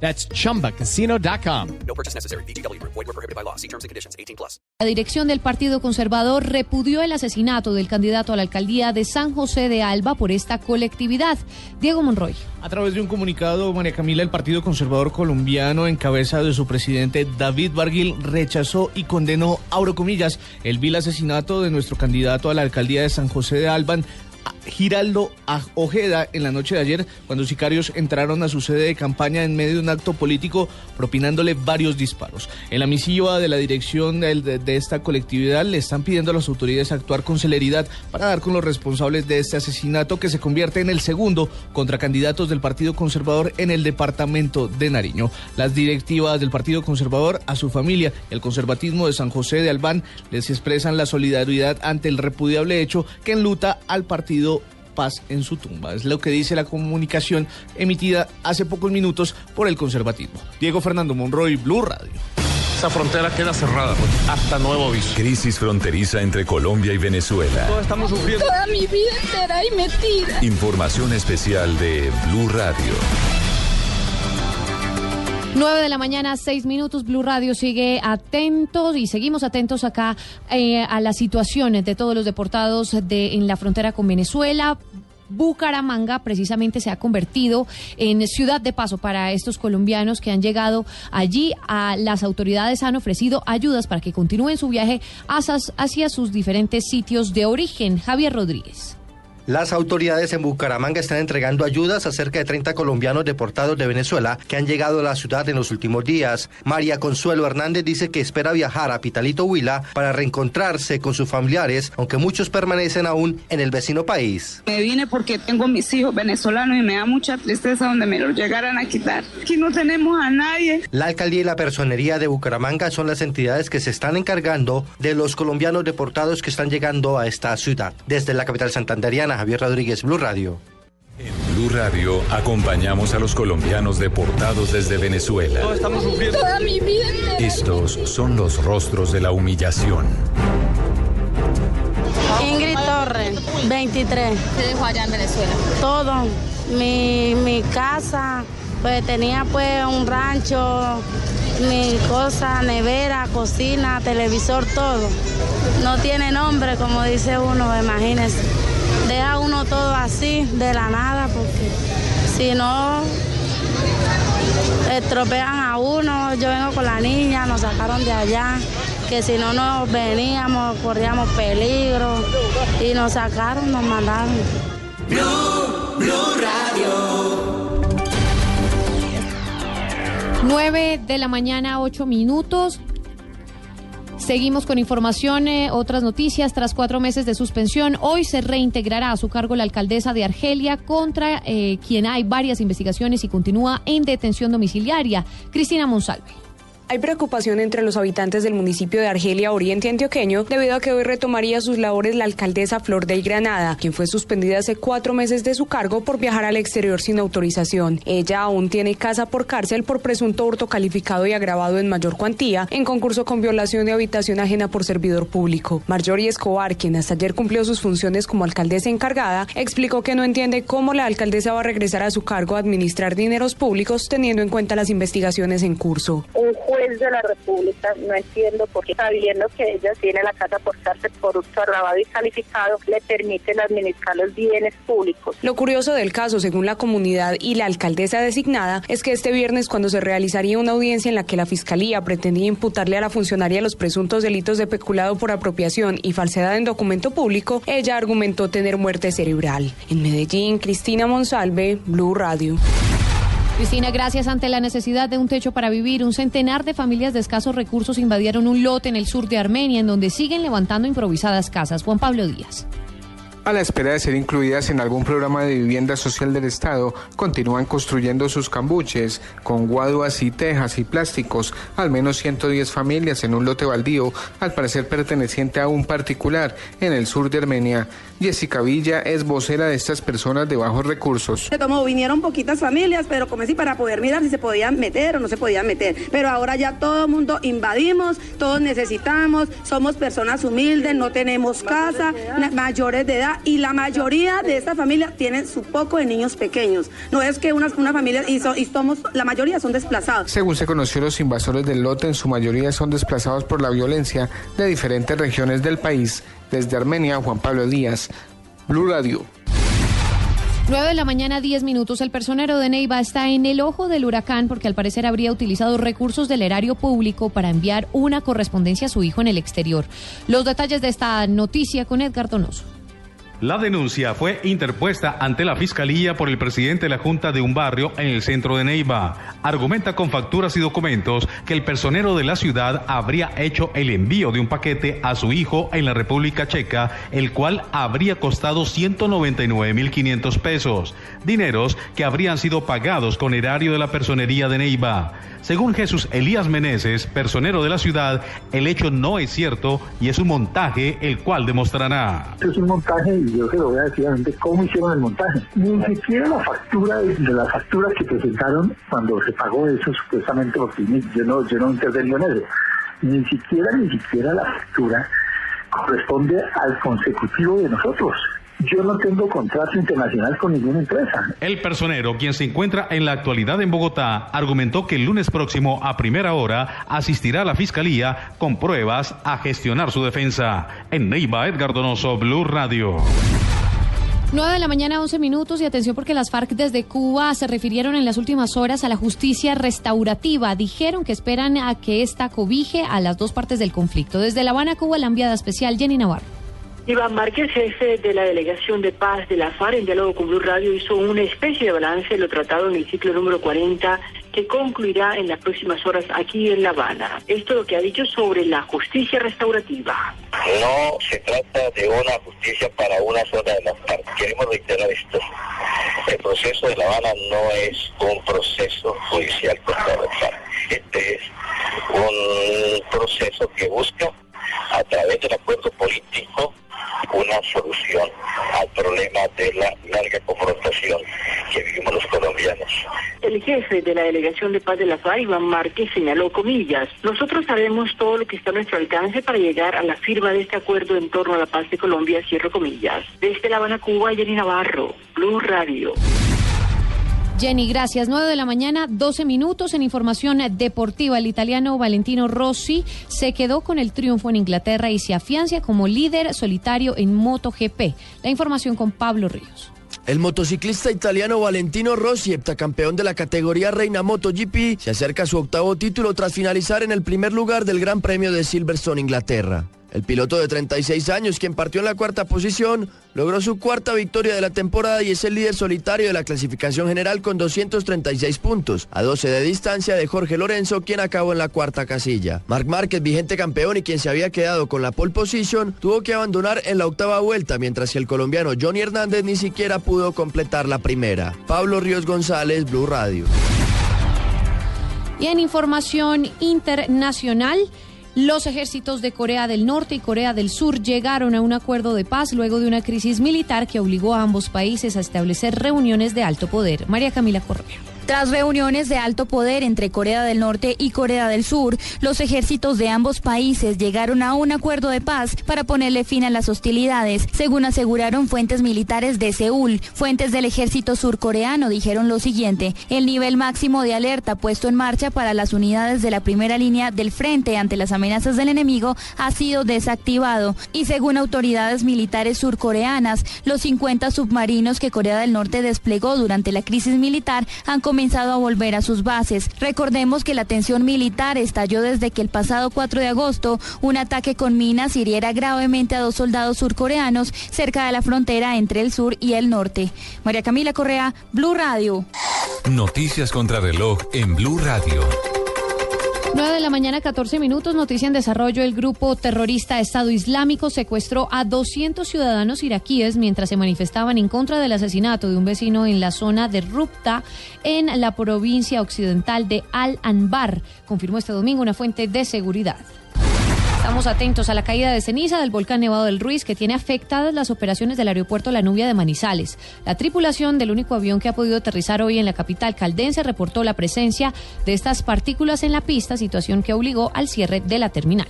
That's chumbacasino.com. No purchase necessary. BGW. Void were prohibited by law. See terms and conditions. 18 plus. La dirección del Partido Conservador repudió el asesinato del candidato a la alcaldía de San José de Alba por esta colectividad. Diego Monroy. A través de un comunicado, María Camila, el Partido Conservador Colombiano, en cabeza de su presidente David Barguil, rechazó y condenó, abro comillas, el vil asesinato de nuestro candidato a la alcaldía de San José de Alba, Giraldo Ojeda en la noche de ayer cuando sicarios entraron a su sede de campaña en medio de un acto político propinándole varios disparos. En la misiva de la dirección de, esta colectividad le están pidiendo a las autoridades actuar con celeridad para dar con los responsables de este asesinato que se convierte en el segundo contra candidatos del Partido Conservador en el departamento de Nariño. Las directivas del Partido Conservador a su familia el conservatismo de San José de Albán les expresan la solidaridad ante el repudiable hecho que enluta al partido paz en su tumba. Es lo que dice la comunicación emitida hace pocos minutos por el conservatismo. Diego Fernando Monroy, Blue Radio. Esa frontera queda cerrada pues, hasta nuevo aviso. Crisis fronteriza entre Colombia y Venezuela. Todos estamos sufriendo. Toda mi vida entera y metida. Información especial de Blue Radio. 9 de la mañana, 6 minutos. Blue Radio sigue atentos y seguimos atentos acá eh, a las situaciones de todos los deportados de, en la frontera con Venezuela. Bucaramanga precisamente se ha convertido en ciudad de paso para estos colombianos que han llegado allí. A las autoridades han ofrecido ayudas para que continúen su viaje hacia, hacia sus diferentes sitios de origen. Javier Rodríguez. Las autoridades en Bucaramanga están entregando ayudas a cerca de 30 colombianos deportados de Venezuela que han llegado a la ciudad en los últimos días. María Consuelo Hernández dice que espera viajar a Pitalito Huila para reencontrarse con sus familiares, aunque muchos permanecen aún en el vecino país. Me vine porque tengo mis hijos venezolanos y me da mucha tristeza donde me los llegaran a quitar. Aquí no tenemos a nadie. La alcaldía y la personería de Bucaramanga son las entidades que se están encargando de los colombianos deportados que están llegando a esta ciudad. Desde la capital santanderiana, Javier Rodríguez, Blue Radio. En Blue Radio acompañamos a los colombianos deportados desde Venezuela. Todos estamos sufriendo. Toda mi vida. Estos son los rostros de la humillación. Ingrid Torres, 23. ¿Qué dejó allá en Venezuela? Todo. Mi, mi casa, pues tenía pues un rancho, mi cosa, nevera, cocina, televisor, todo. No tiene nombre, como dice uno, imagínese. Deja uno todo así, de la nada, porque si no estropean a uno. Yo vengo con la niña, nos sacaron de allá, que si no nos veníamos, corríamos peligro. Y nos sacaron, nos mandaron. Blue, Blue Radio. 9 de la mañana, 8 minutos. Seguimos con información, eh, otras noticias. Tras cuatro meses de suspensión, hoy se reintegrará a su cargo la alcaldesa de Argelia, contra eh, quien hay varias investigaciones y continúa en detención domiciliaria. Cristina Monsalve. Hay preocupación entre los habitantes del municipio de Argelia Oriente Antioqueño debido a que hoy retomaría sus labores la alcaldesa Flor de Granada, quien fue suspendida hace cuatro meses de su cargo por viajar al exterior sin autorización. Ella aún tiene casa por cárcel por presunto hurto calificado y agravado en mayor cuantía en concurso con violación de habitación ajena por servidor público. Marjorie Escobar, quien hasta ayer cumplió sus funciones como alcaldesa encargada, explicó que no entiende cómo la alcaldesa va a regresar a su cargo a administrar dineros públicos teniendo en cuenta las investigaciones en curso de la República, no entiendo por qué, sabiendo que ella tiene la casa por cárcel por uso agravado y calificado, le permiten administrar los bienes públicos. Lo curioso del caso, según la comunidad y la alcaldesa designada, es que este viernes, cuando se realizaría una audiencia en la que la Fiscalía pretendía imputarle a la funcionaria los presuntos delitos de peculado por apropiación y falsedad en documento público, ella argumentó tener muerte cerebral. En Medellín, Cristina Monsalve, Blue Radio. Cristina, gracias ante la necesidad de un techo para vivir, un centenar de familias de escasos recursos invadieron un lote en el sur de Armenia, en donde siguen levantando improvisadas casas. Juan Pablo Díaz. A la espera de ser incluidas en algún programa de vivienda social del Estado, continúan construyendo sus cambuches con guaduas y tejas y plásticos, al menos 110 familias en un lote baldío, al parecer perteneciente a un particular en el sur de Armenia. Jessica Villa es vocera de estas personas de bajos recursos. Como vinieron poquitas familias, pero como si para poder mirar si se podían meter o no se podían meter. Pero ahora ya todo el mundo invadimos, todos necesitamos, somos personas humildes, no tenemos casa, mayores de edad y la mayoría de esta familia tienen su poco de niños pequeños. No es que una, una familia y, y somos, la mayoría son desplazados. Según se conoció, los invasores del lote en su mayoría son desplazados por la violencia de diferentes regiones del país. Desde Armenia, Juan Pablo Díaz, Blue Radio. 9 de la mañana, 10 minutos. El personero de Neiva está en el ojo del huracán porque al parecer habría utilizado recursos del erario público para enviar una correspondencia a su hijo en el exterior. Los detalles de esta noticia con Edgar Donoso. La denuncia fue interpuesta ante la Fiscalía por el presidente de la Junta de un barrio en el centro de Neiva. Argumenta con facturas y documentos que el personero de la ciudad habría hecho el envío de un paquete a su hijo en la República Checa, el cual habría costado 199.500 pesos, dineros que habrían sido pagados con erario de la personería de Neiva. Según Jesús Elías Meneses, personero de la ciudad, el hecho no es cierto y es un montaje el cual demostrará. Es un montaje y yo se lo voy a decir a cómo hicieron el montaje. Ni siquiera la factura de, las facturas que presentaron cuando se pagó eso supuestamente porque yo no, yo no intervengo en eso. Ni siquiera, ni siquiera la factura corresponde al consecutivo de nosotros. Yo no tengo contrato internacional con ninguna empresa. El personero, quien se encuentra en la actualidad en Bogotá, argumentó que el lunes próximo a primera hora asistirá a la fiscalía con pruebas a gestionar su defensa. En Neiva, Edgar Donoso, Blue Radio. 9 de la mañana, 11 minutos, y atención porque las FARC desde Cuba se refirieron en las últimas horas a la justicia restaurativa. Dijeron que esperan a que esta cobije a las dos partes del conflicto. Desde La Habana, Cuba, la enviada especial Jenny Navarro. Iván Márquez, jefe de la Delegación de Paz de la FARC, en diálogo con Blue Radio, hizo una especie de balance de lo tratado en el ciclo número 40 que concluirá en las próximas horas aquí en La Habana. Esto es lo que ha dicho sobre la justicia restaurativa. No se trata de una justicia para una zona de la FARC. Queremos reiterar esto. El proceso de La Habana no es un proceso judicial contra la FARC. Este es un proceso que busca, a través del acuerdo político, una solución al problema de la larga confrontación que vivimos los colombianos. El jefe de la Delegación de Paz de la FARC, Iván Márquez, señaló comillas, nosotros sabemos todo lo que está a nuestro alcance para llegar a la firma de este acuerdo en torno a la paz de Colombia, cierro comillas. Desde La Habana, Cuba, Jenny Navarro, Blue Radio. Jenny, gracias. 9 de la mañana, 12 minutos en información deportiva. El italiano Valentino Rossi se quedó con el triunfo en Inglaterra y se afiancia como líder solitario en MotoGP. La información con Pablo Ríos. El motociclista italiano Valentino Rossi, heptacampeón de la categoría Reina MotoGP, se acerca a su octavo título tras finalizar en el primer lugar del Gran Premio de Silverstone, Inglaterra. El piloto de 36 años, quien partió en la cuarta posición, logró su cuarta victoria de la temporada y es el líder solitario de la clasificación general con 236 puntos, a 12 de distancia de Jorge Lorenzo, quien acabó en la cuarta casilla. Marc Márquez, vigente campeón y quien se había quedado con la pole position, tuvo que abandonar en la octava vuelta, mientras que el colombiano Johnny Hernández ni siquiera pudo completar la primera. Pablo Ríos González, Blue Radio. Y en información internacional, los ejércitos de Corea del Norte y Corea del Sur llegaron a un acuerdo de paz luego de una crisis militar que obligó a ambos países a establecer reuniones de alto poder. María Camila Correa. Tras reuniones de alto poder entre Corea del Norte y Corea del Sur, los ejércitos de ambos países llegaron a un acuerdo de paz para ponerle fin a las hostilidades, según aseguraron fuentes militares de Seúl. Fuentes del ejército surcoreano dijeron lo siguiente, el nivel máximo de alerta puesto en marcha para las unidades de la primera línea del frente ante las amenazas del enemigo ha sido desactivado y según autoridades militares surcoreanas, los 50 submarinos que Corea del Norte desplegó durante la crisis militar han comenzado comenzado a volver a sus bases. Recordemos que la tensión militar estalló desde que el pasado 4 de agosto un ataque con minas hiriera gravemente a dos soldados surcoreanos cerca de la frontera entre el sur y el norte. María Camila Correa, Blue Radio. Noticias contra reloj en Blue Radio. 9 de la mañana, 14 minutos. Noticia en desarrollo. El grupo terrorista Estado Islámico secuestró a 200 ciudadanos iraquíes mientras se manifestaban en contra del asesinato de un vecino en la zona de Rupta, en la provincia occidental de Al-Anbar, confirmó este domingo una fuente de seguridad. Estamos atentos a la caída de ceniza del volcán Nevado del Ruiz que tiene afectadas las operaciones del aeropuerto La Nubia de Manizales. La tripulación del único avión que ha podido aterrizar hoy en la capital caldense reportó la presencia de estas partículas en la pista, situación que obligó al cierre de la terminal.